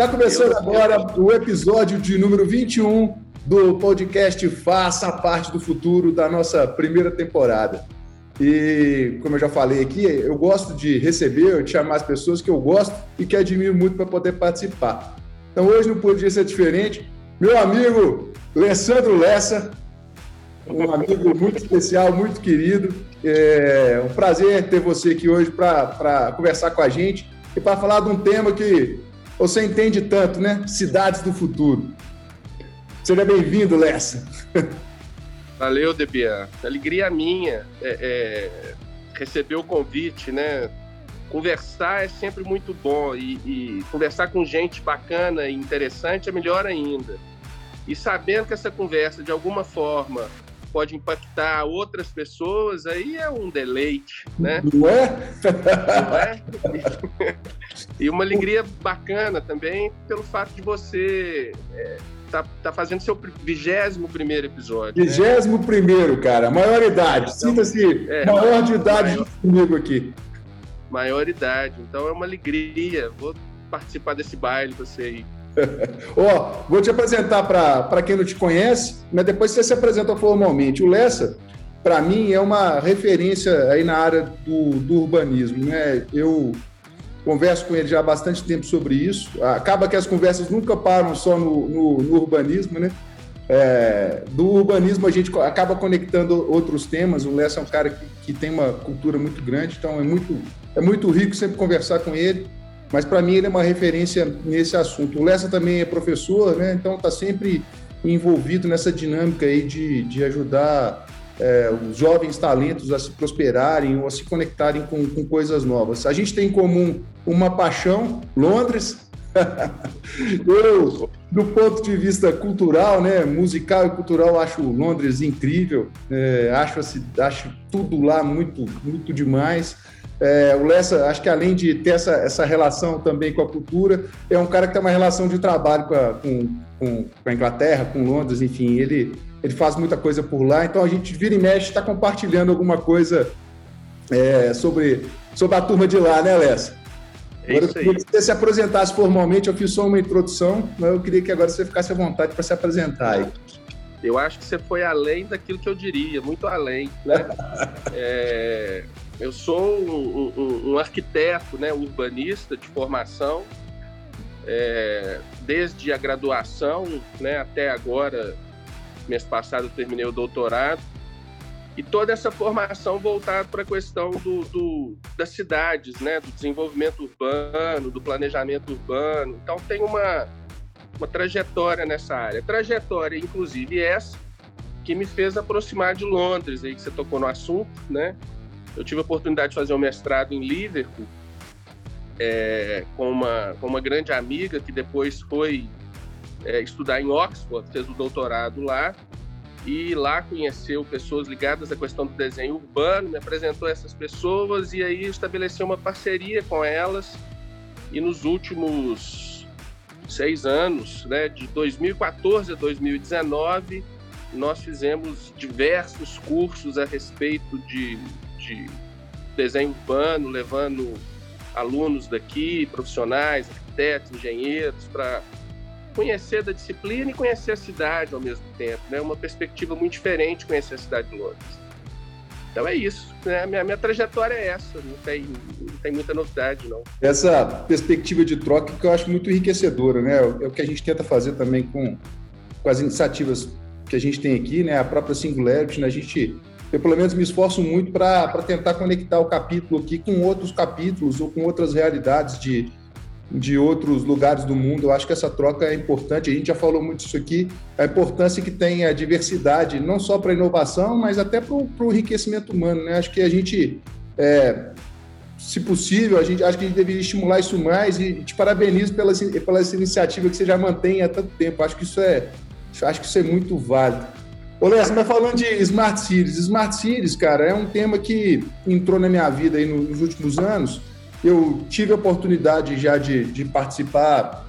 está começando agora o episódio de número 21 do podcast Faça Parte do Futuro da nossa primeira temporada. E, como eu já falei aqui, eu gosto de receber, de chamar as pessoas que eu gosto e que admiro muito para poder participar. Então, hoje não podia ser diferente. Meu amigo Alessandro Lessa, um amigo muito especial, muito querido. É um prazer ter você aqui hoje para conversar com a gente e para falar de um tema que você entende tanto, né? Cidades do futuro. Seja bem-vindo, Lessa. Valeu, Debian. Alegria minha é, é, receber o convite, né? Conversar é sempre muito bom e, e conversar com gente bacana e interessante é melhor ainda. E sabendo que essa conversa, de alguma forma, pode impactar outras pessoas, aí é um deleite, né? Não é? Não é? E uma alegria bacana também pelo fato de você é, tá, tá fazendo seu vigésimo primeiro episódio. Né? Vigésimo né? primeiro, cara. Maior idade. Então, Sinta-se é, maior de idade maior, comigo aqui. Maior idade. Então é uma alegria. Vou participar desse baile com você aí. Ó, oh, vou te apresentar para quem não te conhece, mas depois você se apresenta formalmente. O Lessa, para mim, é uma referência aí na área do, do urbanismo. Né? Eu converso com ele já há bastante tempo sobre isso. Acaba que as conversas nunca param só no, no, no urbanismo, né? É, do urbanismo a gente acaba conectando outros temas. O Lessa é um cara que, que, tem uma cultura muito grande, então é muito, é muito rico sempre conversar com ele mas para mim ele é uma referência nesse assunto. O Lessa também é professor, né? então está sempre envolvido nessa dinâmica aí de, de ajudar é, os jovens talentos a se prosperarem ou a se conectarem com, com coisas novas. A gente tem em comum uma paixão, Londres. Eu, do ponto de vista cultural, né, musical e cultural, acho Londres incrível. É, acho, acho tudo lá muito, muito demais. É, o Lessa, acho que além de ter essa, essa relação também com a cultura, é um cara que tem uma relação de trabalho com a, com, com, com a Inglaterra, com Londres, enfim, ele, ele faz muita coisa por lá. Então a gente vira e mexe, está compartilhando alguma coisa é, sobre, sobre a turma de lá, né, Lessa? É agora, eu queria que você se apresentasse formalmente, eu fiz só uma introdução, mas eu queria que agora você ficasse à vontade para se apresentar aí. Eu acho que você foi além daquilo que eu diria, muito além. Né? é, eu sou um, um, um arquiteto, né, urbanista de formação, é, desde a graduação né, até agora, mês passado eu terminei o doutorado, e toda essa formação voltada para a questão do, do, das cidades, né, do desenvolvimento urbano, do planejamento urbano. Então tem uma, uma trajetória nessa área. Trajetória, inclusive, essa que me fez aproximar de Londres, aí que você tocou no assunto, né? Eu tive a oportunidade de fazer um mestrado em Liverpool é, com, uma, com uma grande amiga que depois foi é, estudar em Oxford, fez o doutorado lá e lá conheceu pessoas ligadas à questão do desenho urbano, me apresentou essas pessoas e aí estabeleceu uma parceria com elas e nos últimos seis anos, né, de 2014 a 2019, nós fizemos diversos cursos a respeito de de desenho urbano, levando alunos daqui, profissionais, arquitetos, engenheiros, para conhecer da disciplina e conhecer a cidade ao mesmo tempo, né? Uma perspectiva muito diferente conhecer a cidade de Londres. Então é isso, né? Minha, minha trajetória é essa, não tem, não tem muita novidade, não. Essa perspectiva de troca que eu acho muito enriquecedora, né? É o que a gente tenta fazer também com, com as iniciativas que a gente tem aqui, né? A própria Singularity, né? A gente eu pelo menos me esforço muito para tentar conectar o capítulo aqui com outros capítulos ou com outras realidades de, de outros lugares do mundo. Eu acho que essa troca é importante. A gente já falou muito disso aqui, a importância que tem a diversidade, não só para a inovação, mas até para o enriquecimento humano. Né? Acho que a gente, é, se possível, a gente, acho que a gente deveria estimular isso mais e te parabenizo pela, pela essa iniciativa que você já mantém há tanto tempo. Acho que isso é, acho que isso é muito válido. Ô, Léo, mas falando de Smart Cities, Smart Cities, cara, é um tema que entrou na minha vida aí nos últimos anos. Eu tive a oportunidade já de, de participar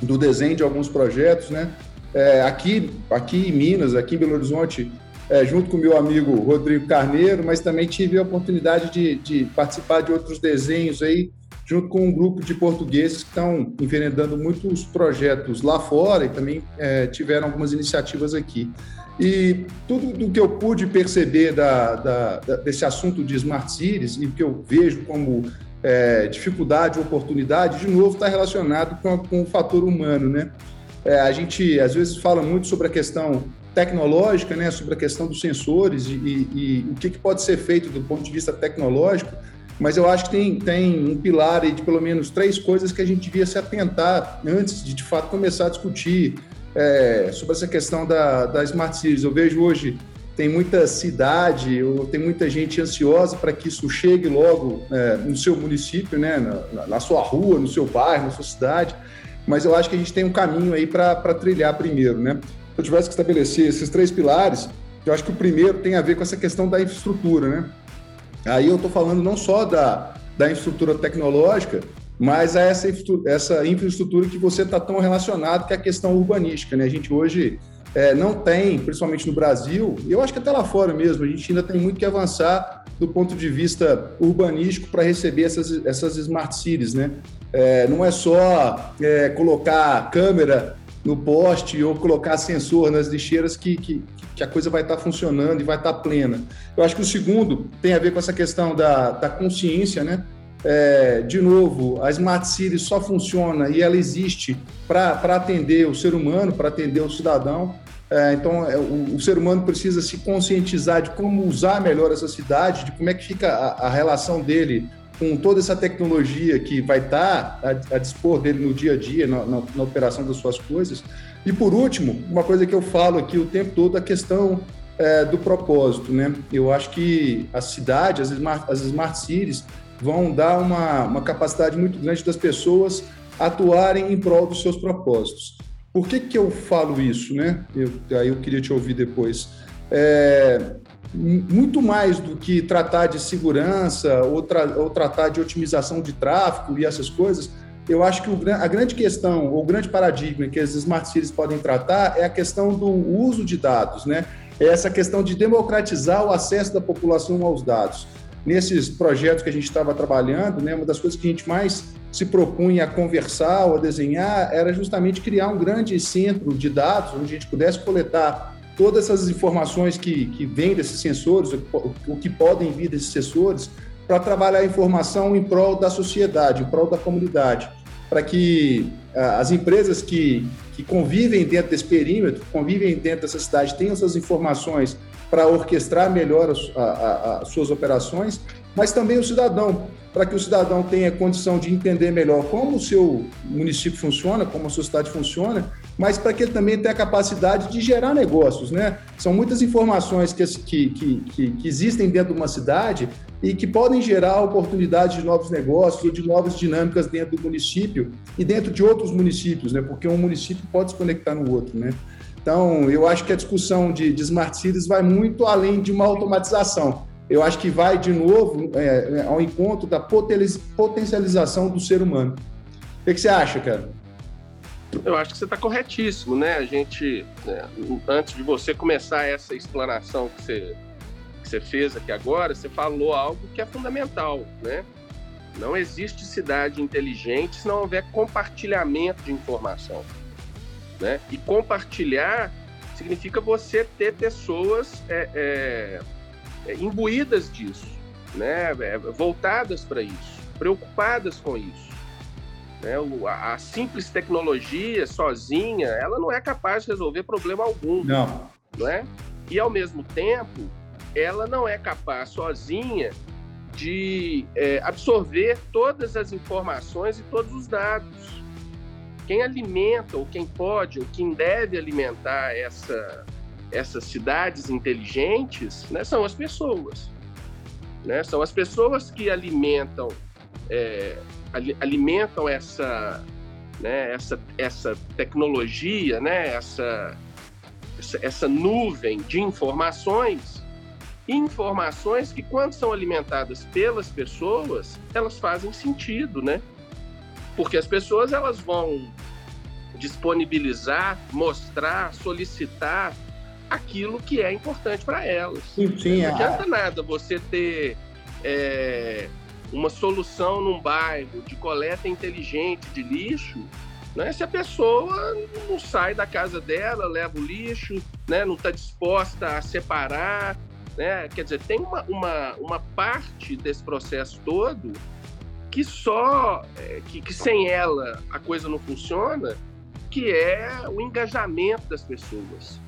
do desenho de alguns projetos, né? É, aqui, aqui em Minas, aqui em Belo Horizonte, é, junto com meu amigo Rodrigo Carneiro, mas também tive a oportunidade de, de participar de outros desenhos aí, junto com um grupo de portugueses que estão enveredando muitos projetos lá fora e também é, tiveram algumas iniciativas aqui. E tudo do que eu pude perceber da, da, da, desse assunto de Smart Cities e que eu vejo como é, dificuldade, oportunidade, de novo está relacionado com, com, o fator humano, né? É, a gente às vezes fala muito sobre a questão tecnológica, né, sobre a questão dos sensores e, e, e o que, que, pode ser feito do ponto de vista tecnológico, mas eu acho que tem, tem um pilar de pelo menos três coisas que a gente devia se atentar antes de, de fato, começar a discutir é, sobre essa questão da, da Smart Cities. Eu vejo hoje tem muita cidade ou tem muita gente ansiosa para que isso chegue logo é, no seu município, né, na, na, sua rua, no seu bairro, na sua cidade. Mas eu acho que a gente tem um caminho aí para trilhar primeiro, né? Se eu tivesse que estabelecer esses três pilares, eu acho que o primeiro tem a ver com essa questão da infraestrutura, né? Aí eu estou falando não só da, da infraestrutura tecnológica, mas a essa, essa infraestrutura que você está tão relacionado, que é a questão urbanística. Né? A gente hoje é, não tem, principalmente no Brasil, e eu acho que até lá fora mesmo, a gente ainda tem muito que avançar do ponto de vista urbanístico para receber essas, essas smart cities. Né? É, não é só é, colocar câmera no poste ou colocar sensor nas lixeiras que, que, que a coisa vai estar tá funcionando e vai estar tá plena. Eu acho que o segundo tem a ver com essa questão da, da consciência, né? É, de novo, a Smart City só funciona e ela existe para atender o ser humano, para atender o cidadão. É, então, é, o, o, ser humano precisa se conscientizar de como usar melhor essa cidade, de como é que fica a, a relação dele com toda essa tecnologia que vai estar a, a dispor dele no dia a dia, na, na, na, operação das suas coisas. E, por último, uma coisa que eu falo aqui o tempo todo, a questão é, do propósito. Né? Eu acho que a cidade, as smart, as smart cities, vão dar uma, uma capacidade muito grande das pessoas atuarem em prol dos seus propósitos. Por que, que eu falo isso, né? Eu, aí eu queria te ouvir depois. É, muito mais do que tratar de segurança ou, tra ou, tratar de otimização de tráfego e essas coisas, eu acho que o, a grande questão, ou o grande paradigma que as smart cities podem tratar é a questão do uso de dados, né? É essa questão de democratizar o acesso da população aos dados nesses projetos que a gente estava trabalhando, né, uma das coisas que a gente mais se propunha a conversar ou a desenhar era justamente criar um grande centro de dados onde a gente pudesse coletar todas essas informações que, que vêm desses sensores, o que podem vir desses sensores, para trabalhar a informação em prol da sociedade, em prol da comunidade, para que as empresas que, que convivem dentro desse perímetro, convivem dentro dessa cidade, tenham essas informações para orquestrar melhor as, a, a, as suas operações, mas também o cidadão, para que o cidadão tenha condição de entender melhor como o seu município funciona, como a sua cidade funciona, mas para que ele também tenha a capacidade de gerar negócios, né? São muitas informações que, que, que, que existem dentro de uma cidade e que podem gerar oportunidades de novos negócios ou de novas dinâmicas dentro do município e dentro de outros municípios, né? Porque um município pode se conectar no outro, né? Então, eu acho que a discussão de, de smart cities vai muito além de uma automatização. Eu acho que vai, de novo, é, é ao encontro da potencialização do ser humano. O que, que você acha, cara? Eu acho que você está corretíssimo, né? A gente, né, antes de você começar essa explanação que você, que você fez aqui agora, você falou algo que é fundamental, né? Não existe cidade inteligente se não houver compartilhamento de informação. Né? E compartilhar significa você ter pessoas é, é, é imbuídas disso, né? É, voltadas para isso, preocupadas com isso. Né? A, a, simples tecnologia sozinha, ela não é capaz de resolver problema algum. Não. é? E, ao mesmo tempo, ela não é capaz sozinha de é, absorver todas as informações e todos os dados quem alimenta, ou quem pode, ou quem deve alimentar essa, essas cidades inteligentes né, são as pessoas. Né? São as pessoas que alimentam, é, alimentam essa, né, essa, essa tecnologia, né, essa, essa, essa nuvem de informações informações que, quando são alimentadas pelas pessoas, elas fazem sentido, né? Porque as pessoas elas vão disponibilizar, mostrar, solicitar aquilo que é importante para elas. Sim, sim, Não adianta nada você ter é, uma solução num bairro de coleta inteligente de lixo, né? Se a pessoa não sai da casa dela, leva o lixo, né? não está disposta a separar, né? quer dizer, tem uma, uma, uma parte desse processo todo que só, é, que, que sem ela a coisa não funciona, que é o engajamento das pessoas.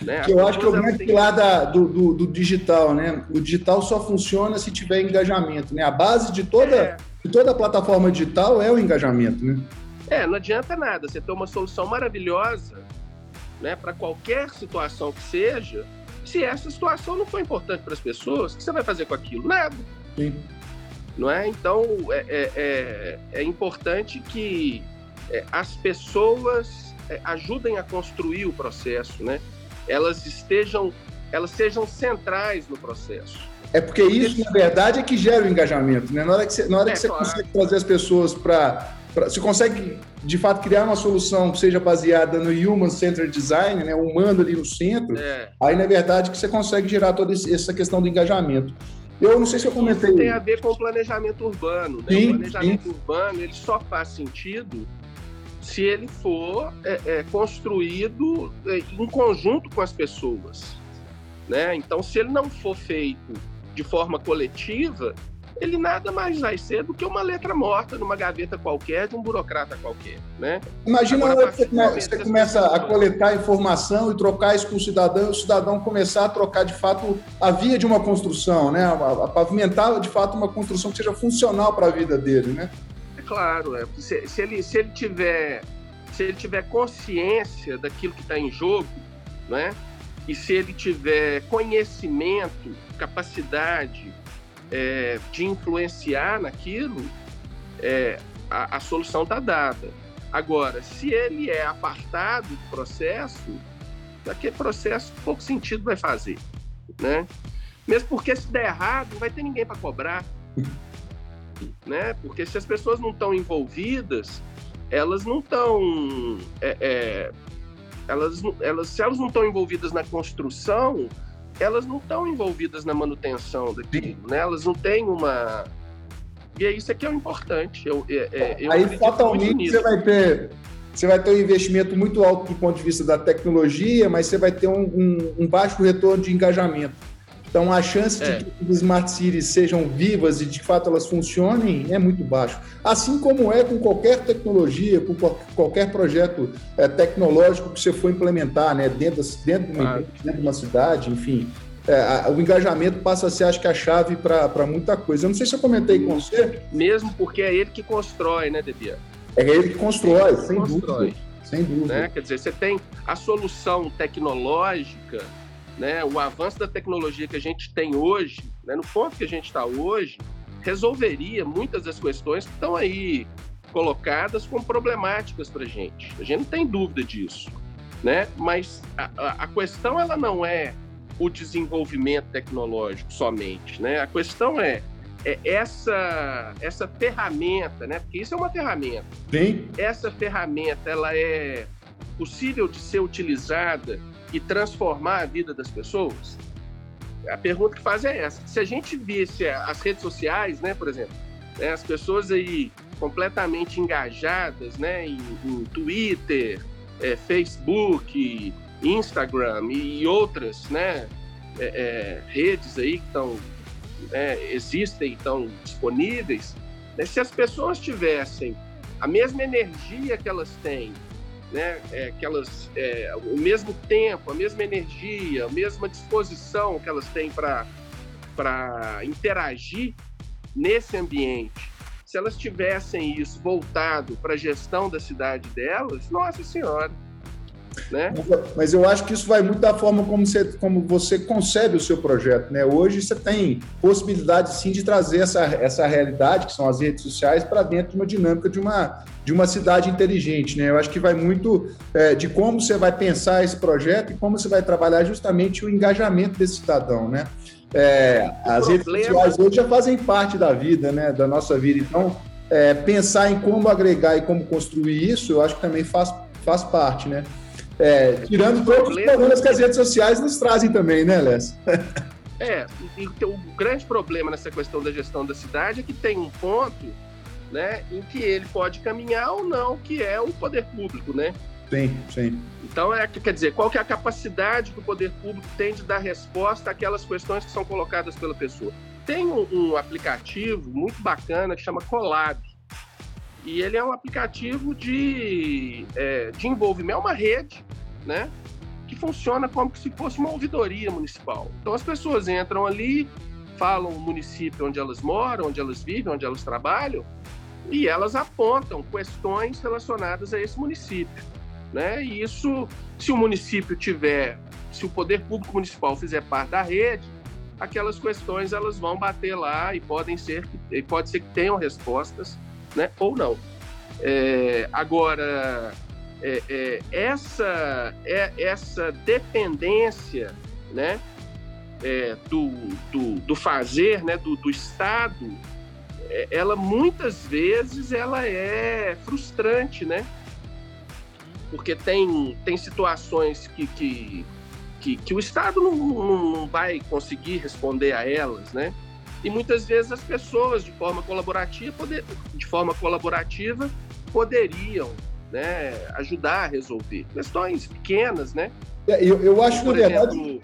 Né? Que eu acho que é o grande pilar da, do, do, do, digital, né? O digital só funciona se tiver engajamento, né? A base de toda, é. de toda a plataforma digital é o engajamento, né? É, não adianta nada você ter uma solução maravilhosa né, para qualquer situação que seja, se essa situação não for importante para as pessoas, o que você vai fazer com aquilo? Nada. Sim. Não é? Então, é, é, é, é importante que é, as pessoas é, ajudem a construir o processo, né? Elas estejam, elas sejam centrais no processo. É porque isso, na verdade, é que gera o engajamento, né? Na hora que você, na hora que você claro. consegue trazer as pessoas para você consegue, de fato, criar uma solução que seja baseada no Human Centered Design, né, humano ali no centro, é. aí, na verdade, que você consegue gerar toda essa questão do engajamento. Eu não sei se eu comentei... Isso tem a ver com o planejamento urbano. Né? Sim, o planejamento sim. urbano ele só faz sentido se ele for é, é, construído é, em conjunto com as pessoas. Né? Então, se ele não for feito de forma coletiva, ele nada mais vai ser do que uma letra morta numa gaveta qualquer de um burocrata qualquer, né? Imagina Agora, você, você começa a coletar informação e trocar isso com o cidadão, e o cidadão começar a trocar de fato a via de uma construção, né? A, a pavimentar de fato uma construção que seja funcional para a vida dele, né? É claro, é. Se, se, ele, se ele tiver se ele tiver consciência daquilo que está em jogo, né? E se ele tiver conhecimento, capacidade, é, de influenciar naquilo, é, a, a solução está dada. Agora, se ele é apartado do processo, aquele processo pouco sentido vai fazer, né? Mesmo porque se der errado, não vai ter ninguém para cobrar, né? Porque se as pessoas não estão envolvidas, elas não estão, é, é, elas, elas, se elas não estão envolvidas na construção, elas não estão envolvidas na manutenção daquilo, né? Elas não têm uma. E é isso que é o importante. Eu, é, é eu Aí fatalmente você vai ter. Você vai ter um investimento muito alto do ponto de vista da tecnologia, mas você vai ter um, um, um baixo retorno de engajamento. Então, a chance é. de que as smart cities sejam vivas e de fato elas funcionem é muito baixo. Assim como é com qualquer tecnologia, com qualquer projeto é, tecnológico que você for implementar, né, dentro, dentro, de, uma, dentro de uma cidade, enfim. É, o engajamento passa a ser, acho que, a chave para muita coisa. Eu não sei se eu comentei com você. Mesmo porque é ele que constrói, né, Debia? É ele que constrói, ele sem constrói. dúvida. Sem dúvida. Né? Quer dizer, você tem a solução tecnológica né, o avanço da tecnologia que a gente tem hoje, né, no ponto que a gente está hoje, resolveria muitas das questões que estão aí colocadas como problemáticas para a gente. A gente não tem dúvida disso, né? Mas a, a, questão ela não é o desenvolvimento tecnológico somente, né? A questão é, é essa essa ferramenta, né? Porque isso é uma ferramenta. Sim. Essa ferramenta ela é possível de ser utilizada e transformar a vida das pessoas? A pergunta que faz é essa. Se a gente visse as redes sociais, né, por exemplo, né, as pessoas aí completamente engajadas, né, em, em Twitter, é, Facebook, Instagram e outras, né, é, é, redes aí que estão né, existem, estão disponíveis. Né, se as pessoas tivessem a mesma energia que elas têm né, é, que elas, é, o mesmo tempo, a mesma energia, a mesma disposição que elas têm para interagir nesse ambiente, se elas tivessem isso voltado para a gestão da cidade delas, nossa senhora, né? Mas eu acho que isso vai muito da forma como você, como você concebe o seu projeto. Né? Hoje você tem possibilidade sim de trazer essa, essa realidade, que são as redes sociais, para dentro de uma dinâmica de uma, de uma cidade inteligente. Né? Eu acho que vai muito é, de como você vai pensar esse projeto e como você vai trabalhar justamente o engajamento desse cidadão. Né? É, as redes sociais hoje já fazem parte da vida, né? da nossa vida. Então, é, pensar em como agregar e como construir isso, eu acho que também faz, faz parte, né? É, tirando todos os problemas que as redes sociais nos trazem também, né, Léo? É, e o grande problema nessa questão da gestão da cidade é que tem um ponto né, em que ele pode caminhar ou não, que é o poder público, né? Sim, sim. Então, é, quer dizer, qual que é a capacidade que o poder público tem de dar resposta àquelas questões que são colocadas pela pessoa? Tem um, um aplicativo muito bacana que chama Colab. E ele é um aplicativo de, é, de envolvimento, é uma rede, né? Que funciona como se fosse uma ouvidoria municipal. Então as pessoas entram ali, falam o município onde elas moram, onde elas vivem, onde elas trabalham, e elas apontam questões relacionadas a esse município. Né? E isso, se o município tiver, se o poder público municipal fizer parte da rede, aquelas questões elas vão bater lá e podem ser, e pode ser que tenham respostas, né? Ou não. É, agora, é, é, essa, é, essa dependência, né? É, do, do, do, fazer, né? Do, do Estado, é, ela muitas vezes ela é frustrante, né? Porque tem, tem situações que, que que, que o Estado não, não, vai conseguir responder a elas, né? E muitas vezes as pessoas, de forma colaborativa, poder, de forma colaborativa poderiam né, ajudar a resolver questões pequenas, né? É, eu, eu acho, Por na exemplo, verdade,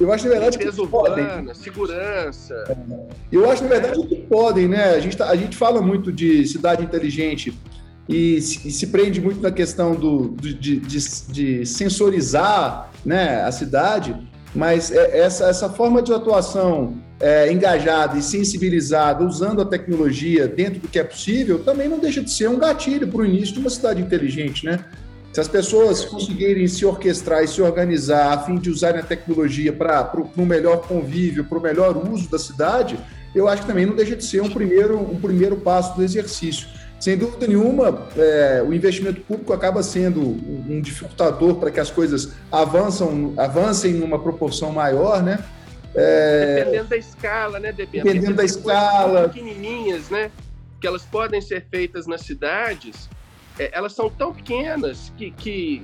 eu acho, na verdade, que urbana, podem. segurança. É, eu acho, na verdade, que podem, né? A gente, tá, a gente fala muito de cidade inteligente e se, e se prende muito na questão do, do de, de, de, sensorizar né, a cidade, mas é, essa, essa forma de atuação é, engajada e sensibilizada, usando a tecnologia dentro do que é possível, também não deixa de ser um gatilho para o início de uma cidade inteligente, né? Se as pessoas conseguirem se orquestrar e se organizar a fim de usarem a tecnologia para o melhor convívio, para o melhor uso da cidade, eu acho que também não deixa de ser um primeiro, um primeiro passo do exercício. Sem dúvida nenhuma, é, o investimento público acaba sendo um dificultador para que as coisas avançam, avancem numa proporção maior, né? É... Dependendo da escala, né? Dependendo, Dependendo da escala. Pequenininhas, né? Que elas podem ser feitas nas cidades, é, elas são tão pequenas que, que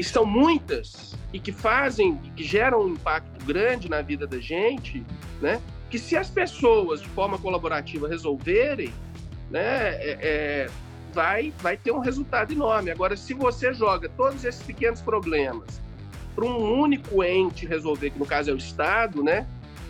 estão muitas e que fazem, que geram um impacto grande na vida da gente, né? Que se as pessoas de forma colaborativa resolverem, né, é, é, vai, vai ter um resultado enorme. Agora, se você joga todos esses pequenos problemas para um único ente resolver, que no caso é o Estado, né?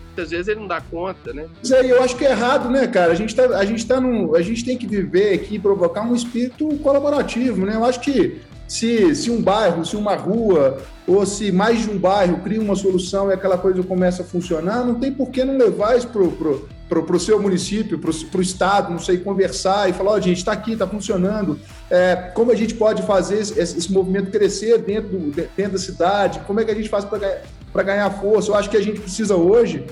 Muitas vezes ele não dá conta, né? Isso aí eu acho que é errado, né, cara? A gente, tá, a gente, tá num, a gente tem que viver aqui, provocar um espírito colaborativo, né? Eu acho que se, se um bairro, se uma rua, ou se mais de um bairro cria uma solução e aquela coisa começa a funcionar, não tem por que não levar isso para o seu município, para o estado, não sei, conversar e falar, ó, oh, gente, está aqui, está funcionando, é, como a gente pode fazer esse, esse, movimento crescer dentro, dentro da cidade, como é que a gente faz para ganhar força? Eu acho que a gente precisa hoje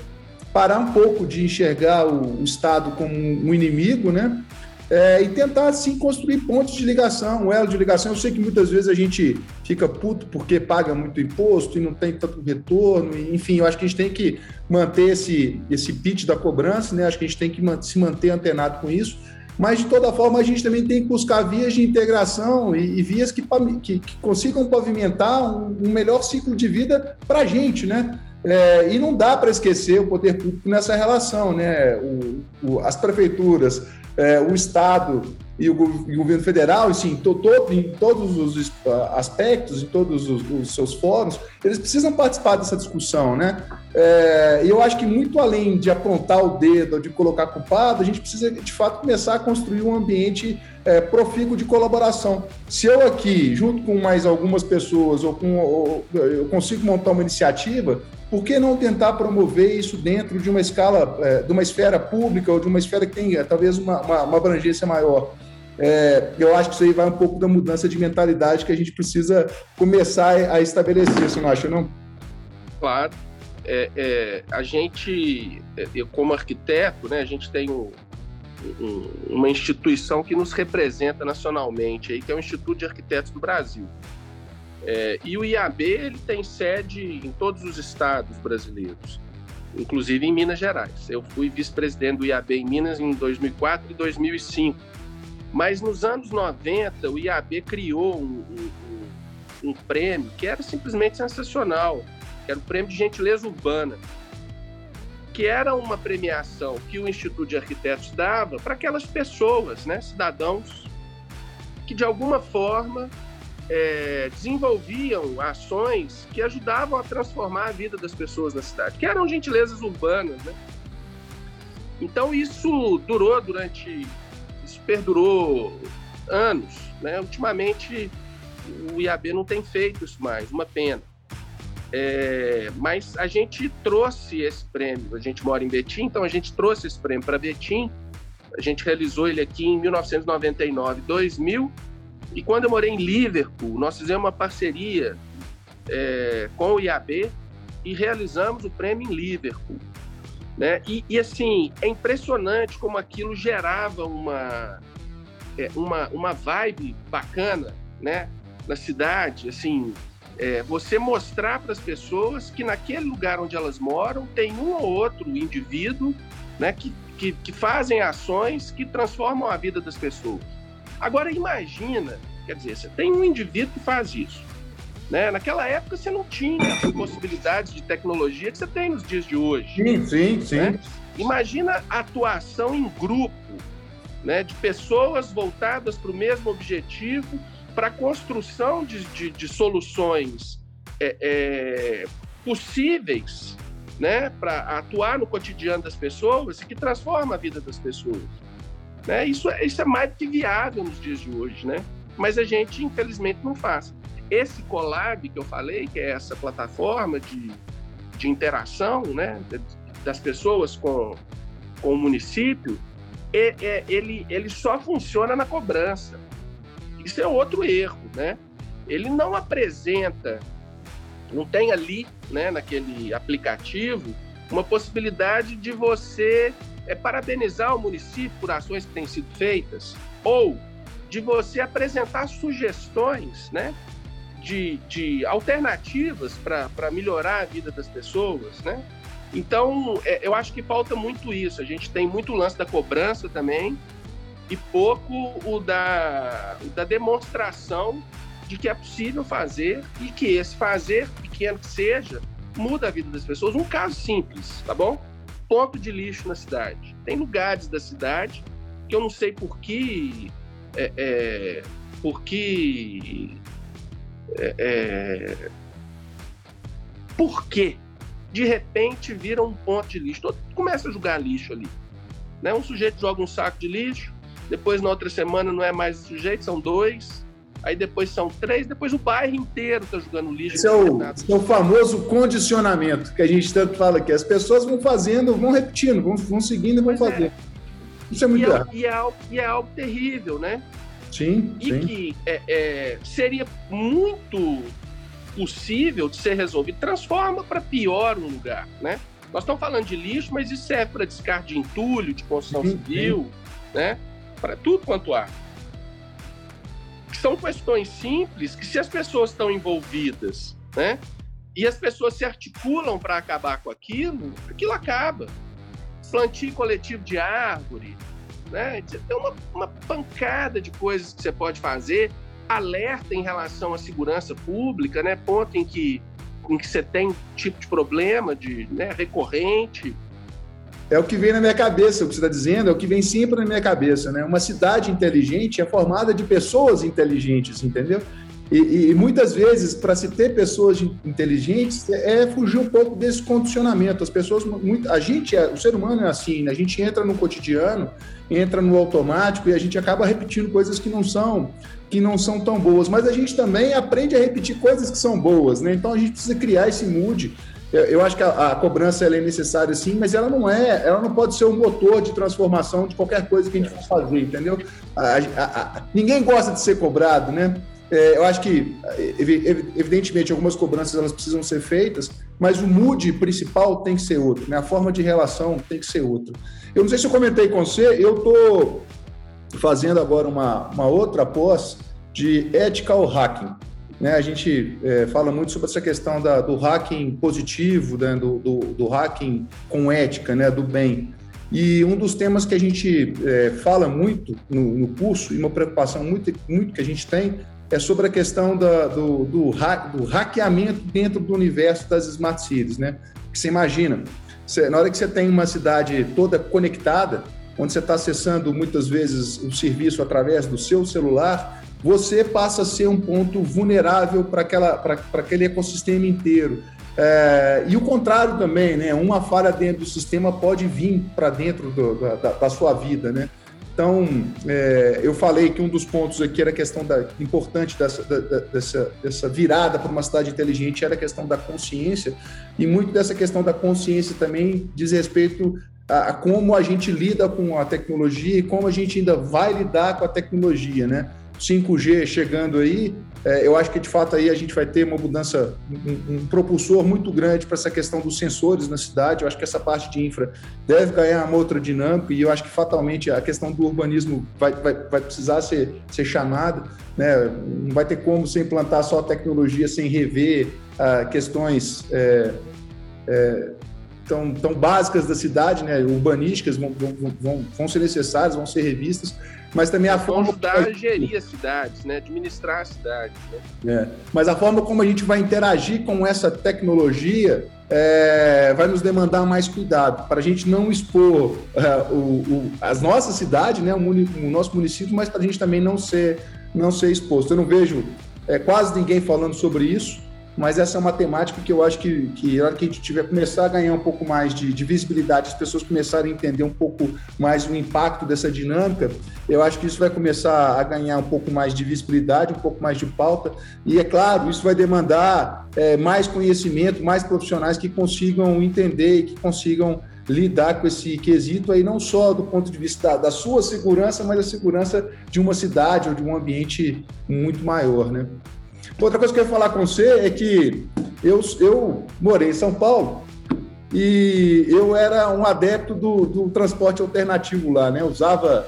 parar um pouco de enxergar o, o Estado como um inimigo, né? É, e tentar, assim, construir pontos de ligação, um elo de ligação. Eu sei que muitas vezes a gente fica puto porque paga muito imposto e não tem tanto retorno, enfim, eu acho que a gente tem que manter esse, esse pitch da cobrança, né? Acho que a gente tem que se manter antenado com isso, mas de toda forma a gente também tem que buscar vias de integração e, e vias que, que, que, consigam pavimentar um, um melhor ciclo de vida para a gente, né? É, e não dá para esquecer o poder público nessa relação, né? O, o, as prefeituras, é, o Estado e o, governo federal, assim, to, to, em todos os aspectos, em todos os, os, seus fóruns, eles precisam participar dessa discussão, né? É, e eu acho que muito além de apontar o dedo, de colocar culpado, a gente precisa, de fato, começar a construir um ambiente é, profícuo de colaboração. Se eu aqui, junto com mais algumas pessoas, ou com, ou, eu consigo montar uma iniciativa, por que não tentar promover isso dentro de uma escala, é, de uma esfera pública ou de uma esfera que tenha talvez uma, uma, uma abrangência maior? É, eu acho que isso aí vai um pouco da mudança de mentalidade que a gente precisa começar a estabelecer, você não acha, não? Claro. É, é, a gente, é, eu como arquiteto, né, a gente tem um, um, uma instituição que nos representa nacionalmente, aí, que é o Instituto de Arquitetos do Brasil. É, e o IAB ele tem sede em todos os estados brasileiros, inclusive em Minas Gerais. Eu fui vice-presidente do IAB em Minas em 2004 e 2005. Mas nos anos 90, o IAB criou um, um, um prêmio que era simplesmente sensacional, que era o Prêmio de Gentileza Urbana. que era uma premiação que o Instituto de Arquitetos dava para aquelas pessoas, né, cidadãos, que de alguma forma é, desenvolviam ações que ajudavam a transformar a vida das pessoas na cidade, que eram gentilezas urbanas, né? Então isso durou durante, isso perdurou anos, né? Ultimamente o IAB não tem feito isso mais, uma pena. É, mas a gente trouxe esse prêmio, a gente mora em Betim, então a gente trouxe esse prêmio para Betim, a gente realizou ele aqui em 1999, 2000, e quando eu morei em Liverpool, nós fizemos uma parceria é, com o IAB e realizamos o prêmio em Liverpool. Né? E, e, assim, é impressionante como aquilo gerava uma, é, uma, uma vibe bacana né? na cidade. Assim, é, você mostrar para as pessoas que naquele lugar onde elas moram tem um ou outro indivíduo né, que, que, que fazem ações que transformam a vida das pessoas. Agora imagina, quer dizer, você tem um indivíduo que faz isso. Né? Naquela época você não tinha as possibilidades de tecnologia que você tem nos dias de hoje. Sim, sim, sim. Né? Imagina a atuação em grupo, né, de pessoas voltadas para o mesmo objetivo para a construção de, de, de soluções é, é, possíveis né, para atuar no cotidiano das pessoas e que transforma a vida das pessoas. Né? Isso, é, isso é mais do que viável nos dias de hoje, né? mas a gente, infelizmente, não faz. Esse Colab que eu falei, que é essa plataforma de, de interação né, das pessoas com, com o município, ele, ele só funciona na cobrança. Isso é outro erro, né? Ele não apresenta, não tem ali, né, naquele aplicativo, uma possibilidade de você é, parabenizar o município por ações que têm sido feitas, ou de você apresentar sugestões, né, de, de alternativas para melhorar a vida das pessoas, né? Então, é, eu acho que falta muito isso. A gente tem muito lance da cobrança também, e pouco o da, o da demonstração de que é possível fazer e que esse fazer, pequeno que seja, muda a vida das pessoas. Um caso simples, tá bom? Ponto de lixo na cidade. Tem lugares da cidade que eu não sei por que. É, é, por que. É, é por que de repente vira um ponto de lixo? Todo começa a jogar lixo ali. Né? Um sujeito joga um saco de lixo, depois na outra semana não é mais sujeito, são dois, aí depois são três, depois o bairro inteiro está jogando lixo. Esse é o, é o, famoso condicionamento que a gente tanto fala aqui. As pessoas vão fazendo, vão repetindo, vão, vão seguindo e vão pois é. fazer. É. Isso é muito e é, e é, algo, e é algo terrível, né? Sim. E sim. que é, é, seria muito possível de ser resolvido. Transforma para pior um lugar, né? Nós estamos falando de lixo, mas isso serve para descarte de entulho, de construção sim, civil, né? para tudo quanto há. São questões simples que, se as pessoas estão envolvidas, né, e as pessoas se articulam para acabar com aquilo, aquilo acaba. Plantio coletivo de árvore, né? Tem uma, uma pancada de coisas que você pode fazer. Alerta em relação à segurança pública, né? Ponto em que, em que você tem tipo de problema de, né, recorrente é o que vem na minha cabeça, o que você está dizendo é o que vem sempre na minha cabeça, né? Uma cidade inteligente é formada de pessoas inteligentes, entendeu? E, e muitas vezes, para se ter pessoas inteligentes, é fugir um pouco desse condicionamento. As pessoas, muito, a gente, é, o ser humano é assim, né? a gente entra no cotidiano, entra no automático e a gente acaba repetindo coisas que não são que não são tão boas, mas a gente também aprende a repetir coisas que são boas, né? Então a gente precisa criar esse mood eu, eu acho que a, a cobrança é necessária sim, mas ela não é, ela não pode ser o motor de transformação de qualquer coisa que a gente for fazer, entendeu? A, ninguém gosta de ser cobrado, né? É, eu acho que, evidentemente, algumas cobranças elas precisam ser feitas, mas o mood principal tem que ser outro, né? a forma de relação tem que ser outra. Eu não sei se eu comentei com você, eu estou fazendo agora uma, uma outra pós de ethical hacking. Né, a gente é, fala muito sobre essa questão da, do hacking positivo, né, do, do, do, hacking com ética, né, do bem. E um dos temas que a gente é, fala muito no, no, curso, e uma preocupação muito, muito que a gente tem, é sobre a questão da, do, do, ha, do hackeamento dentro do universo das smart cities. Né? Você imagina, você, na hora que você tem uma cidade toda conectada, onde você está acessando muitas vezes o serviço através do seu celular, você passa a ser um ponto vulnerável para aquele ecossistema inteiro. É, e o contrário também, né? Uma falha dentro do sistema pode vir para dentro do, da, da, sua vida, né? Então, é, eu falei que um dos pontos aqui era a questão da, importante dessa, da, dessa, dessa virada para uma cidade inteligente era a questão da consciência, e muito dessa questão da consciência também diz respeito a, a como a gente lida com a tecnologia e como a gente ainda vai lidar com a tecnologia, né? 5G chegando aí, é, eu acho que de fato aí a gente vai ter uma mudança, um, um propulsor muito grande para essa questão dos sensores na cidade. Eu acho que essa parte de infra deve ganhar uma outra dinâmica e eu acho que fatalmente a questão do urbanismo vai, vai, vai precisar ser, ser chamada. Né? Não vai ter como você implantar só a tecnologia sem rever ah, questões. É, é, tão, tão básicas da cidade, né, urbanísticas, vão, vão, vão, vão ser necessárias, vão ser revistas, mas também a Vão forma. ajudar a gerir as cidades, né? administrar as cidades. Né? É. Mas a forma como a gente vai interagir com essa tecnologia é, vai nos demandar mais cuidado, para a gente não expor é, o, o, as nossas cidades, né, o, o nosso município, mas para a gente também não ser, não ser exposto. Eu não vejo é, quase ninguém falando sobre isso mas essa é uma temática que eu acho que, que hora que a gente tiver começar a ganhar um pouco mais de, de, visibilidade, as pessoas começarem a entender um pouco mais o impacto dessa dinâmica, eu acho que isso vai começar a ganhar um pouco mais de visibilidade, um pouco mais de pauta, e é claro, isso vai demandar é, mais conhecimento, mais profissionais que consigam entender e que consigam lidar com esse quesito aí, não só do ponto de vista da, da sua segurança, mas da segurança de uma cidade ou de um ambiente muito maior, né? Outra coisa que eu ia falar com você é que eu, eu morei em São Paulo e eu era um adepto do, do transporte alternativo lá, né? Eu usava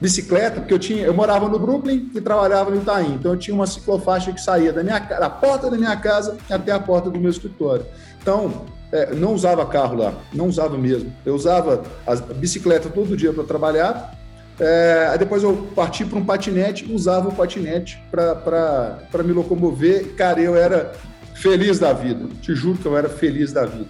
bicicleta, porque eu tinha, eu morava no Brooklyn e trabalhava no Itaim. Então eu tinha uma ciclofaixa que saía da minha da porta da minha casa até a porta do meu escritório. Então, é, não usava carro lá, não usava mesmo. Eu usava a bicicleta todo dia para trabalhar é, aí depois eu parti para um patinete, usava o patinete para me locomover. Cara, eu era feliz da vida, te juro que eu era feliz da vida.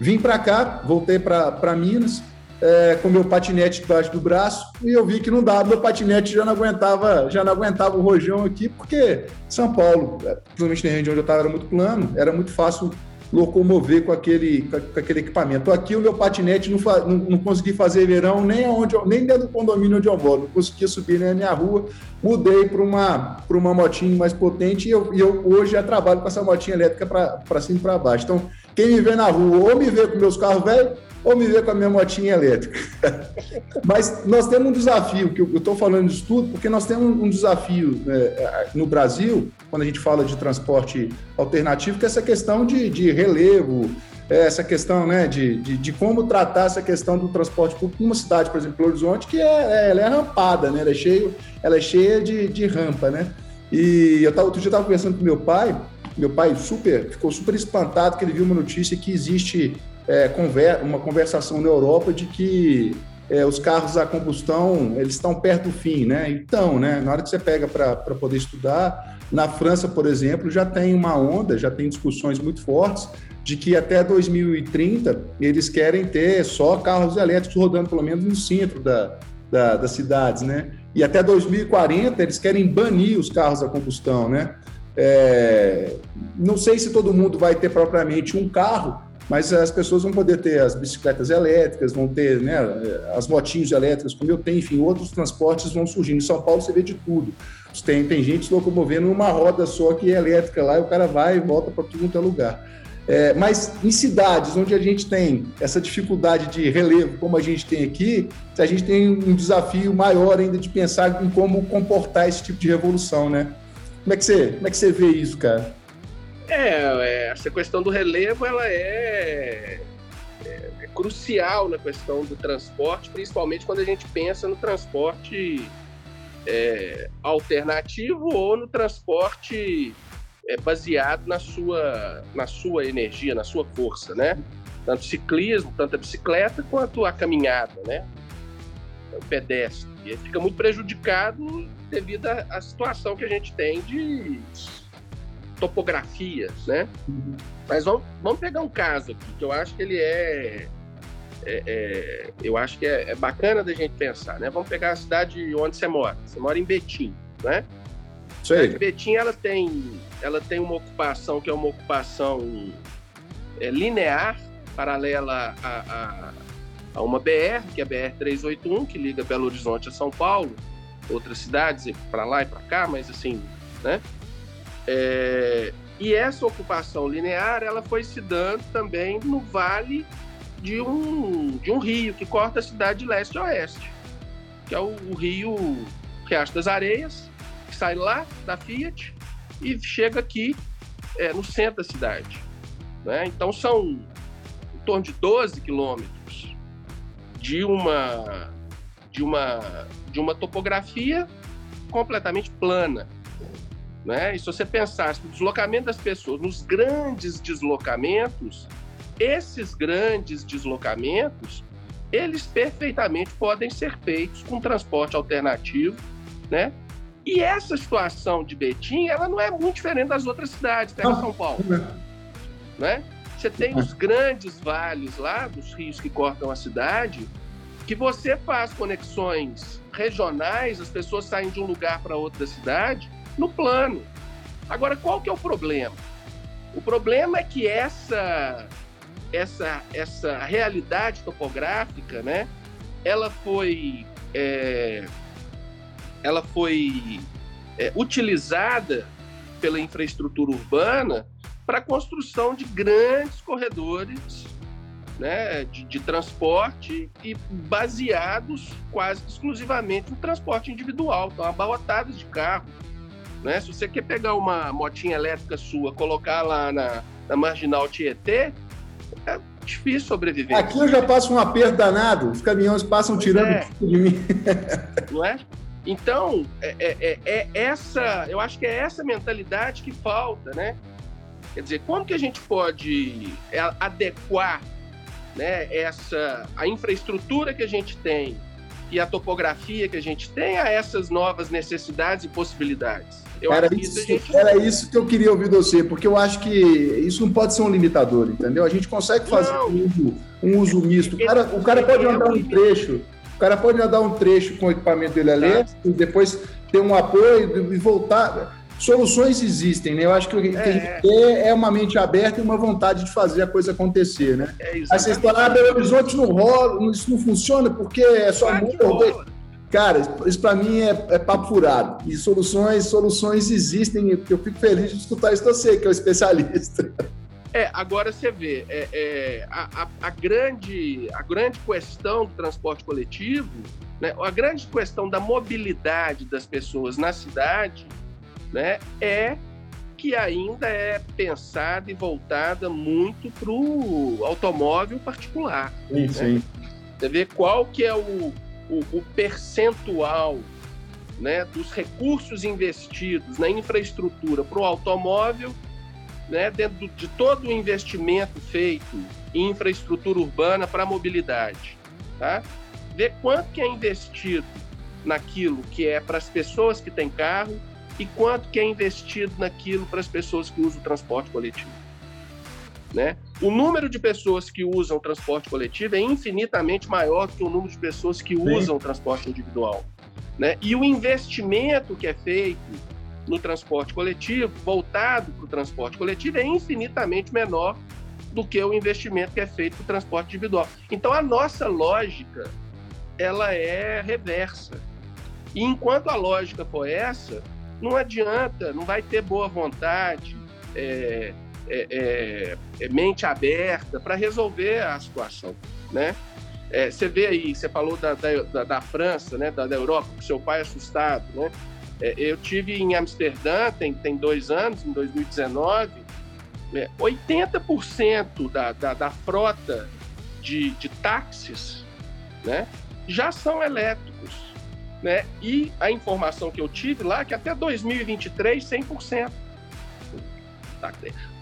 Vim para cá, voltei para Minas, é, com meu patinete debaixo do braço e eu vi que não dava, meu patinete já não aguentava, já não aguentava o rojão aqui, porque São Paulo, é, principalmente na região onde eu estava, era muito plano, era muito fácil locomover com aquele, com aquele equipamento. Aqui o meu patinete não, não, não consegui fazer verão nem, onde, nem dentro do condomínio onde eu moro, não conseguia subir na minha rua. Mudei para uma, uma motinha mais potente e eu, e eu hoje já trabalho com essa motinha elétrica para cima e para baixo. Então, quem me vê na rua ou me vê com meus carros velhos ou me ver com a minha motinha elétrica. Mas nós temos um desafio, que eu estou falando disso tudo, porque nós temos um desafio né, no Brasil, quando a gente fala de transporte alternativo, que é essa questão de, de relevo, é essa questão né, de, de, de, como tratar essa questão do transporte público numa cidade, por exemplo, Horizonte, que é, é, ela é rampada, né? ela, é cheio, ela é cheia de, de rampa. Né? E eu tava, outro dia eu estava conversando com meu pai, meu pai super, ficou super espantado que ele viu uma notícia que existe é, conver uma conversação na Europa de que é, os carros a combustão eles estão perto do fim, né? Então, né? Na hora que você pega para poder estudar, na França, por exemplo, já tem uma onda, já tem discussões muito fortes de que até 2030 eles querem ter só carros elétricos rodando pelo menos no centro da, da, das cidades, né? E até 2040 eles querem banir os carros a combustão, né? É, não sei se todo mundo vai ter propriamente um carro, mas as pessoas vão poder ter as bicicletas elétricas, vão ter né, as motinhas elétricas, como eu tenho, enfim, outros transportes vão surgindo. Em São Paulo você vê de tudo. Tem, tem gente se locomovendo numa roda só que é elétrica lá, e o cara vai e volta para tudo quanto é lugar. É, mas em cidades onde a gente tem essa dificuldade de relevo, como a gente tem aqui, a gente tem um desafio maior ainda de pensar em como comportar esse tipo de revolução, né? Como é que você, como é que você vê isso, cara? É, é, essa questão do relevo ela é, é, é, crucial na questão do transporte, principalmente quando a gente pensa no transporte é, alternativo ou no transporte é, baseado na sua, na sua energia, na sua força, né? Tanto ciclismo, tanto a bicicleta quanto a caminhada, né? O pedestre. E fica muito prejudicado devido à situação que a gente tem de topografia, né? Uhum. Mas vamos, vamos pegar um caso aqui, que eu acho que ele é, é, é eu acho que é, é, bacana da gente pensar, né? Vamos pegar a cidade onde você mora. Você mora em Betim, né? Sei. Betim, ela tem, ela tem uma ocupação que é uma ocupação é, linear, paralela a, a, a uma BR, que é a BR-381, que liga Belo Horizonte a São Paulo, outras cidades para lá e para cá, mas assim, né? É, e essa ocupação linear, ela foi se dando também no vale de um, de um rio que corta a cidade de leste a oeste, que é o, o rio Riacho das Areias, que sai lá da Fiat e chega aqui é, no centro da cidade. Né? Então são em torno de 12 quilômetros de uma, de, uma, de uma topografia completamente plana. Né? E se você pensasse no deslocamento das pessoas, nos grandes deslocamentos, esses grandes deslocamentos, eles perfeitamente podem ser feitos com transporte alternativo, né? E essa situação de Betim, ela não é muito diferente das outras cidades, pega São Paulo, né? Você tem os grandes vales lá, dos rios que cortam a cidade, que você faz conexões regionais, as pessoas saem de um lugar para outra cidade, no plano. Agora, qual que é o problema? O problema é que essa essa essa realidade topográfica, né? Ela foi é, ela foi é, utilizada pela infraestrutura urbana para a construção de grandes corredores né, de, de, transporte e baseados quase exclusivamente no transporte individual, então abarrotados de carro. Né? Se você quer pegar uma motinha elétrica sua, colocar lá na, na Marginal Tietê, é difícil sobreviver. Aqui eu já passo um aperto danado, os caminhões passam pois tirando é. de mim. Não é? Então, é, é, é, é, essa, eu acho que é essa mentalidade que falta, né? Quer dizer, como que a gente pode é, adequar né, essa, a infraestrutura que a gente tem e a topografia que a gente tem a essas novas necessidades e possibilidades? Eu era, isso, gente... era isso que eu queria ouvir de você, porque eu acho que isso não pode ser um limitador, entendeu? A gente consegue fazer um uso, um uso, misto. O cara, o cara pode andar um trecho, o cara pode andar um trecho com o equipamento dele ali, tá. e depois ter um apoio e voltar. Soluções existem, né? Eu acho que o que é. a gente quer é uma mente aberta e uma vontade de fazer a coisa acontecer, né? É Aí você fala, ah, Belo Horizonte não rola, isso não funciona porque é só amor. Cara, isso para mim é, é, papo furado. E soluções, soluções existem. Eu fico feliz de escutar isso você, que é o especialista. É, agora você vê, é, é, a, a, a, grande, a grande questão do transporte coletivo, né, a grande questão da mobilidade das pessoas na cidade, né, é que ainda é pensada e voltada muito para o automóvel particular. Sim, né? Você vê qual que é o, o, o percentual né, dos recursos investidos na infraestrutura para o automóvel, né, dentro de todo o investimento feito em infraestrutura urbana para a mobilidade. Tá? Ver quanto que é investido naquilo que é para as pessoas que têm carro e quanto que é investido naquilo para as pessoas que usam o transporte coletivo. Né? O número de pessoas que usam o transporte coletivo é infinitamente maior do que o número de pessoas que Sim. usam o transporte individual. Né? E o investimento que é feito no transporte coletivo, voltado para o transporte coletivo, é infinitamente menor do que o investimento que é feito para o transporte individual. Então, a nossa lógica ela é reversa. E enquanto a lógica for essa, não adianta, não vai ter boa vontade, é, é, é, é mente aberta para resolver a situação, né? É, você vê aí, você falou da, da, da França, né, da, da Europa, com seu pai assustado, né? É, eu tive em Amsterdã, tem, tem dois anos, em 2019, 80% da, da, da frota de, de táxis né, já são elétricos né? E a informação que eu tive lá é que até 2023, 100%. Tá?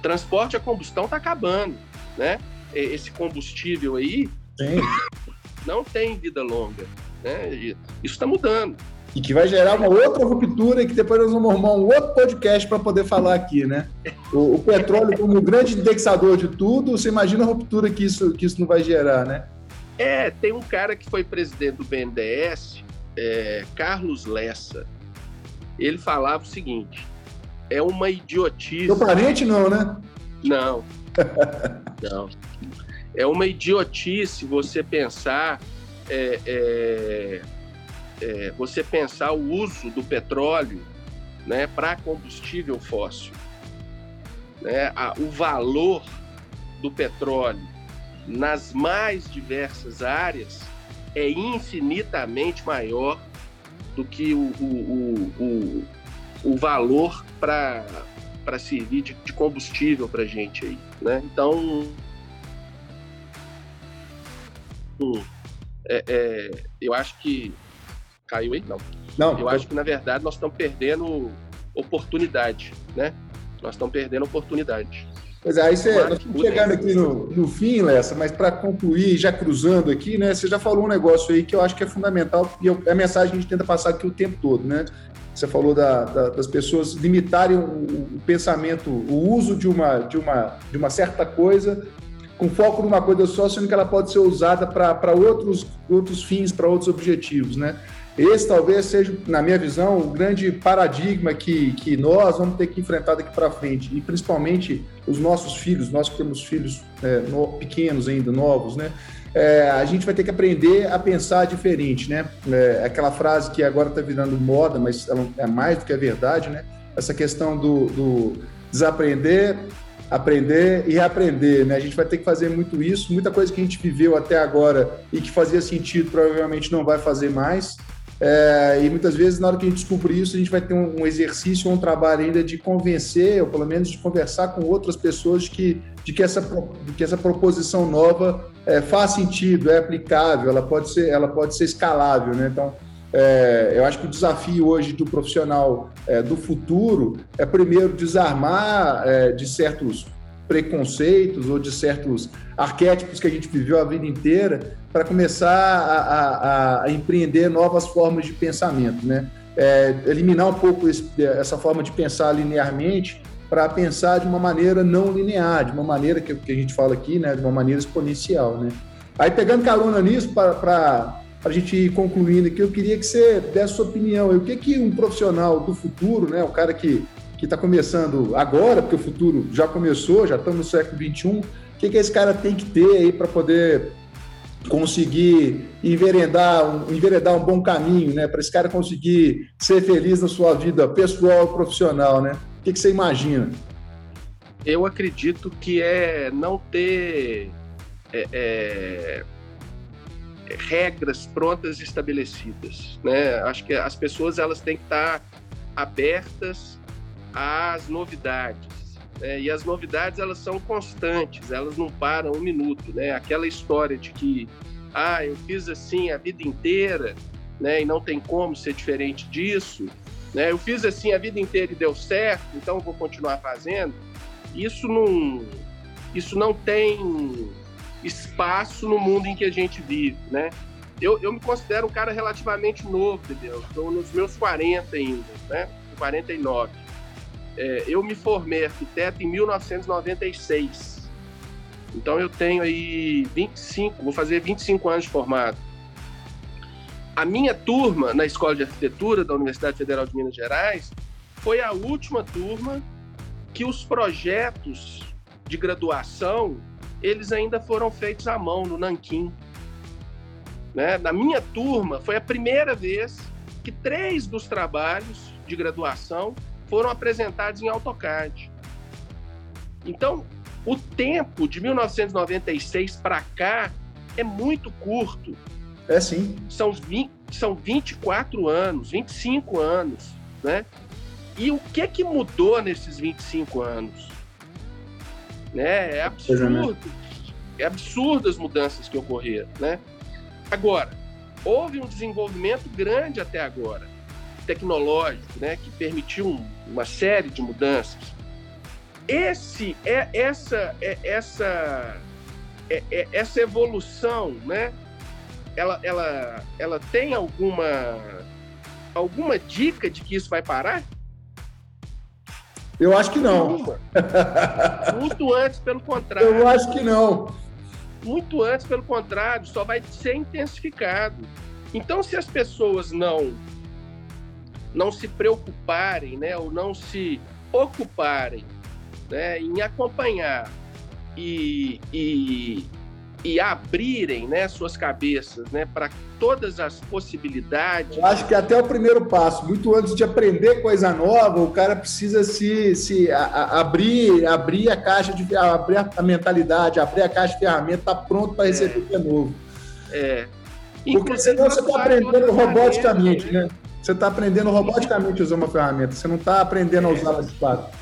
Transporte a combustão está acabando, né? Esse combustível aí Sim. não tem vida longa, né? Isso está mudando. E que vai gerar uma outra ruptura e que depois nós vamos arrumar um outro podcast para poder falar aqui, né? O, o, petróleo como grande indexador de tudo, você imagina a ruptura que isso, que isso não vai gerar, né? É, tem um cara que foi presidente do BNDES, é, Carlos Lessa. Ele falava o seguinte: é uma idiotice. Seu parente não, né? Não. não. É uma idiotice você pensar é, é, é, você pensar o uso do petróleo né, para combustível fóssil. Né, a, o valor do petróleo nas mais diversas áreas é infinitamente maior do que o, o, o, o valor para servir de, de combustível para a gente aí. Né? Então, é, é, eu acho que Caiu aí? Não. Não. Eu acho que, na verdade, nós estamos perdendo oportunidade, né? Nós estamos perdendo oportunidade. Pois é, aí você, nós estamos chegando aqui no, no fim, Lessa, mas para concluir, já cruzando aqui, né? Você já falou um negócio aí que eu acho que é fundamental e é a mensagem que a gente tenta passar aqui o tempo todo, né? Você falou da, da, das pessoas limitarem o, o, pensamento, o uso de uma, de, uma, de uma certa coisa com foco numa coisa só, sendo que ela pode ser usada para outros, outros fins, para outros objetivos, né? Esse talvez seja, na minha visão, o grande paradigma que, que nós vamos ter que enfrentar daqui para frente, e principalmente os nossos filhos, nós que temos filhos é, no, pequenos ainda, novos, né? É, a gente vai ter que aprender a pensar diferente, né? É, aquela frase que agora está virando moda, mas é mais do que a verdade, né? Essa questão do, do desaprender, aprender e reaprender, né? A gente vai ter que fazer muito isso, muita coisa que a gente viveu até agora e que fazia sentido provavelmente não vai fazer mais. É, e muitas vezes, na hora que a gente descobrir isso, a gente vai ter um, exercício, um trabalho ainda de convencer, ou pelo menos de conversar com outras pessoas de que, de que, essa, de que essa proposição nova é, faz sentido, é aplicável, ela pode ser, ela pode ser escalável. Né? Então, é, eu acho que o desafio hoje do profissional é, do futuro é, primeiro, desarmar é, de certos preconceitos ou de certos arquétipos que a gente viveu a vida inteira para começar a, a, a, empreender novas formas de pensamento, né? É, eliminar um pouco esse, essa forma de pensar linearmente para pensar de uma maneira não linear, de uma maneira que, que, a gente fala aqui, né? De uma maneira exponencial, né? Aí pegando carona nisso para a gente ir concluindo aqui, eu queria que você desse sua opinião. O que que um profissional do futuro, né? O cara que que está começando agora, porque o futuro já começou, já estamos no século XXI, o que, que esse cara tem que ter aí para poder conseguir enveredar um, enveredar um bom caminho, né? Para esse cara conseguir ser feliz na sua vida pessoal e profissional, né? O que, que você imagina? Eu acredito que é não ter é, é, regras prontas estabelecidas, né? Acho que as pessoas elas têm que estar abertas às novidades. Né? E as novidades elas são constantes, elas não param um minuto. Né? Aquela história de que ah, eu fiz assim a vida inteira né? e não tem como ser diferente disso. Né? Eu fiz assim a vida inteira e deu certo, então vou continuar fazendo. Isso não, isso não tem espaço no mundo em que a gente vive, né? Eu, eu me considero um cara relativamente novo, entendeu? Estou nos meus 40 ainda, né? 49. É, eu me formei arquiteto em 1996. Então eu tenho aí 25, vou fazer 25 anos de formado. A minha turma na Escola de Arquitetura da Universidade Federal de Minas Gerais foi a última turma que os projetos de graduação eles ainda foram feitos à mão no Nanquim. Né? Na minha turma foi a primeira vez que três dos trabalhos de graduação foram apresentados em AutoCAD. Então, o tempo de 1996 para cá é muito curto. É sim. São, 20, são 24 anos, 25 anos, né? E o que que mudou nesses 25 anos? Né? É absurdo. É absurdo as mudanças que ocorreram, né? Agora, houve um desenvolvimento grande até agora tecnológico, né, que permitiu uma série de mudanças. Esse é essa é essa é, é, essa evolução, né? Ela, ela, ela tem alguma alguma dica de que isso vai parar? Eu acho que não. Muito antes, pelo contrário. Eu acho que não. Muito antes, pelo contrário, só vai ser intensificado. Então, se as pessoas não não se preocuparem, né, ou não se ocuparem, né, em acompanhar e, e, e abrirem, né, suas cabeças, né, para todas as possibilidades. Eu acho que até o primeiro passo, muito antes de aprender coisa nova, o cara precisa se, se a, a, abrir, abrir a caixa de abrir a mentalidade, abrir a caixa de ferramentas, tá pronto para receber o que é novo. É. Porque senão você está aprendendo roboticamente, né? Você está aprendendo roboticamente a usar uma ferramenta, você não está aprendendo a usá-la de fato.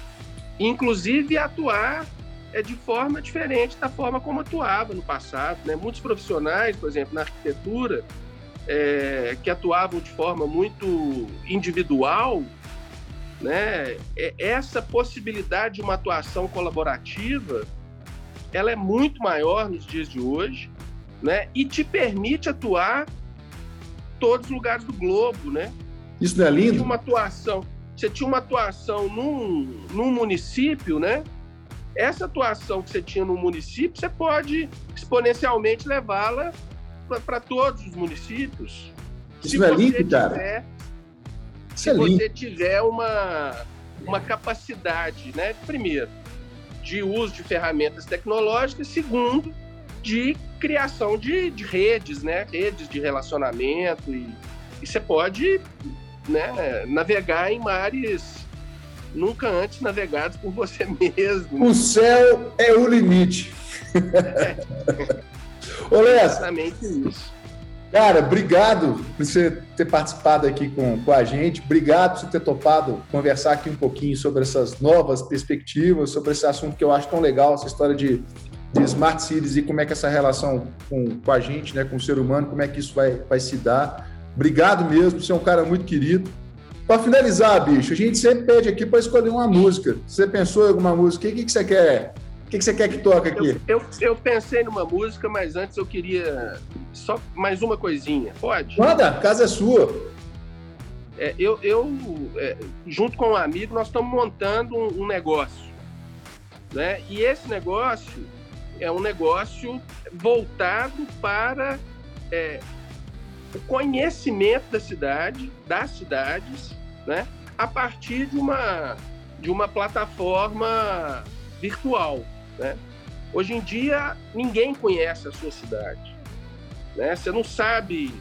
Inclusive atuar é de forma diferente da forma como atuava no passado. Né? Muitos profissionais, por exemplo, na arquitetura, é, que atuavam de forma muito individual, né? É, essa possibilidade de uma atuação colaborativa, ela é muito maior nos dias de hoje, né? E te permite atuar todos os lugares do globo, né? Isso não é lindo? Uma atuação, você tinha uma atuação num, num município, né? Essa atuação que você tinha no município, você pode exponencialmente levá-la para todos os municípios. Isso Se não é lindo, cara? se é você tiver uma, uma capacidade, né? Primeiro, de uso de ferramentas tecnológicas, segundo, de criação de, de redes, né? Redes de relacionamento e, e você pode né, navegar em mares nunca antes navegados por você mesmo. O céu é o limite. É. Ô, Exatamente isso. Cara, obrigado por você ter participado aqui com, com a gente. Obrigado por você ter topado conversar aqui um pouquinho sobre essas novas perspectivas, sobre esse assunto que eu acho tão legal, essa história de, de smart cities e como é que essa relação com, com a gente, né, com o ser humano, como é que isso vai, vai se dar. Obrigado mesmo, você é um cara muito querido. Para finalizar, bicho, a gente sempre pede aqui para escolher uma música. Você pensou em alguma música? O que, que você quer? O que, que você quer que toque aqui? Eu, eu, eu, pensei numa música, mas antes eu queria só mais uma coisinha. Pode? Manda, a casa é sua. É, eu, eu é, junto com um amigo, nós estamos montando um, um negócio. Né? E esse negócio é um negócio voltado para é, o conhecimento da cidade, das cidades, né, a partir de uma, de uma plataforma virtual. Né? Hoje em dia, ninguém conhece a sua cidade. Né? Você não sabe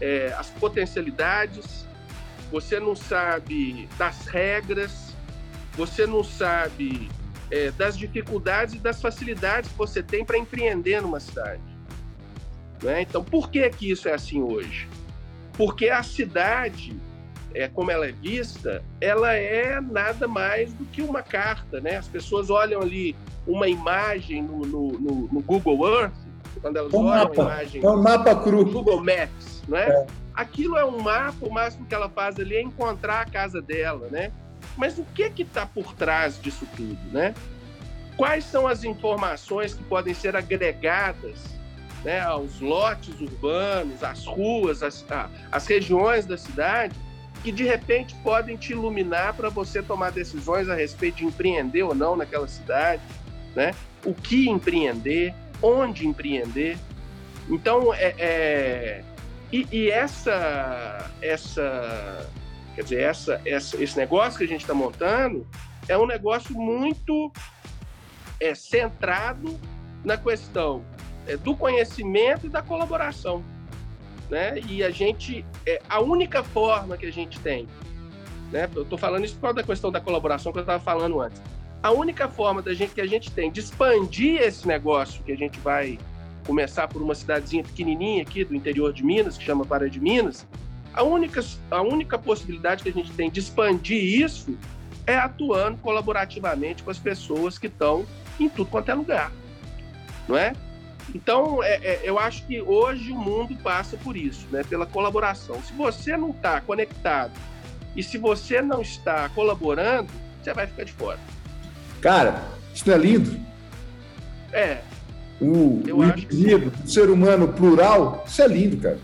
é, as potencialidades, você não sabe das regras, você não sabe é, das dificuldades e das facilidades que você tem para empreender numa cidade. Né? Então, por que, que isso é assim hoje? Porque a cidade, é, como ela é vista, ela é nada mais do que uma carta. Né? As pessoas olham ali uma imagem no, no, no, no Google Earth, quando elas um olham mapa. a imagem é um mapa cru. no Google Maps, né? É. aquilo é um mapa, o máximo que ela faz ali é encontrar a casa dela, né? Mas o que que está por trás disso tudo, né? Quais são as informações que podem ser agregadas né, aos lotes urbanos, às ruas, às, às regiões da cidade, que de repente podem te iluminar para você tomar decisões a respeito de empreender ou não naquela cidade, né? O que empreender, onde empreender. Então, é, é e, e, essa, essa, quer dizer, essa, essa, esse negócio que a gente está montando é um negócio muito é, centrado na questão é, do conhecimento e da colaboração. Né? E a gente, é, a única forma que a gente tem, né? eu estou falando isso por causa da questão da colaboração que eu estava falando antes. A única forma da gente, que a gente tem de expandir esse negócio, que a gente vai começar por uma cidadezinha pequenininha aqui do interior de Minas, que chama Pará de Minas, a única, a única possibilidade que a gente tem de expandir isso é atuando colaborativamente com as pessoas que estão em tudo quanto é lugar, não é? Então, é, é, eu acho que hoje o mundo passa por isso, né? pela colaboração. Se você não está conectado e se você não está colaborando, você vai ficar de fora. Cara, isso não é lindo? É. O, o indivíduo, o ser humano plural, isso é lindo, cara.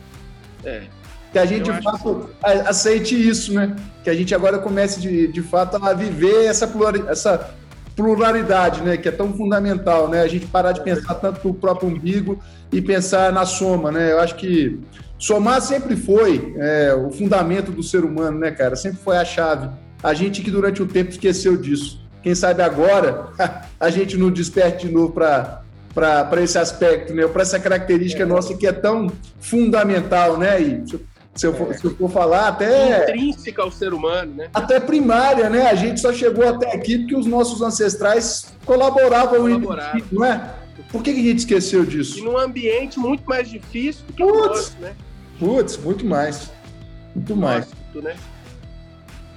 É. que a gente de fato que... aceite isso, né? Que a gente agora comece de, de fato a viver essa, essa pluralidade, né? Que é tão fundamental, né? A gente parar de pensar tanto no próprio umbigo e pensar na soma, né? Eu acho que somar sempre foi é, o fundamento do ser humano, né, cara? Sempre foi a chave. A gente que durante um tempo esqueceu disso. Quem sabe agora a gente não desperte de novo para para esse aspecto, né? para essa característica é. nossa que é tão fundamental, né? E se eu, for, se eu for falar até. Intrínseca ao ser humano, né? Até primária, né? A gente só chegou até aqui porque os nossos ancestrais colaboravam, colaboravam. não é? Por que, que, a gente esqueceu disso? E num ambiente muito mais difícil do que Putz, o nosso, né? Putz, muito mais. Muito mais. né?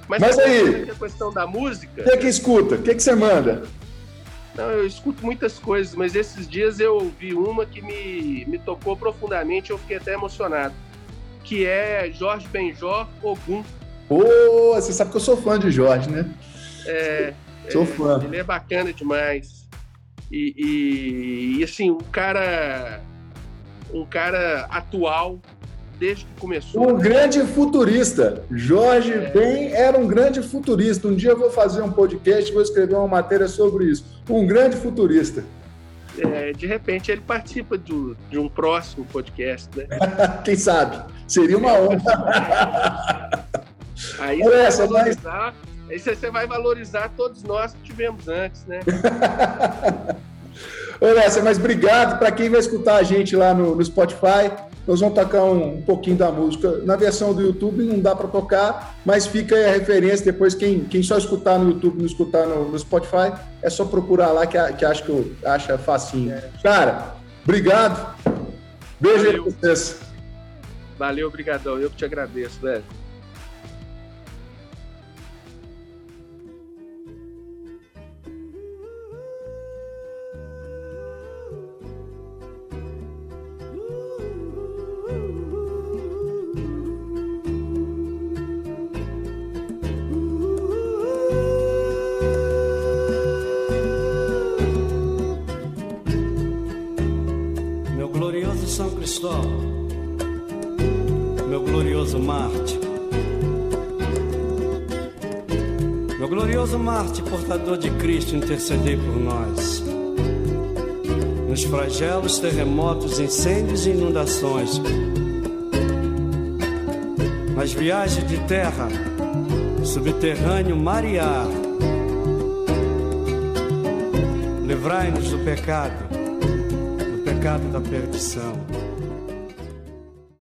Mas, Mas aí, a questão da música. O que, que escuta? O que, que você manda? Não, eu escuto muitas coisas, mas esses dias eu ouvi uma que me, me tocou profundamente, eu fiquei até emocionado que é Jorge Benjor Ogum. Pô, você sabe que eu sou fã de Jorge, né? É, sou é, fã. Ele é bacana demais. E, e, e, assim, um cara. Um cara atual, desde que começou. Um grande futurista. Jorge é. Ben era um grande futurista. Um dia eu vou fazer um podcast, vou escrever uma matéria sobre isso. Um grande futurista é, de repente ele participa do, de um próximo podcast, né? Quem sabe? Seria uma honra. Aí você, vai valorizar, aí você vai valorizar todos nós que tivemos antes, né? Olha, mas obrigado para quem vai escutar a gente lá no, no Spotify. Nós vamos tocar um, um, pouquinho da música. Na versão do YouTube não dá para tocar, mas fica aí a referência. Depois, quem, quem só escutar no YouTube, não escutar no, no Spotify, é só procurar lá que, que acho que eu, acha facinho. Cara, obrigado. Beijo Valeu. aí pra vocês. Valeu, obrigadão. Eu que te agradeço, velho. Marte, portador de Cristo, intercedei por nós. Nos flagelos, terremotos, incêndios e inundações. Nas viagens de terra, subterrâneo, mar e ar. Livrai-nos do pecado, do pecado da perdição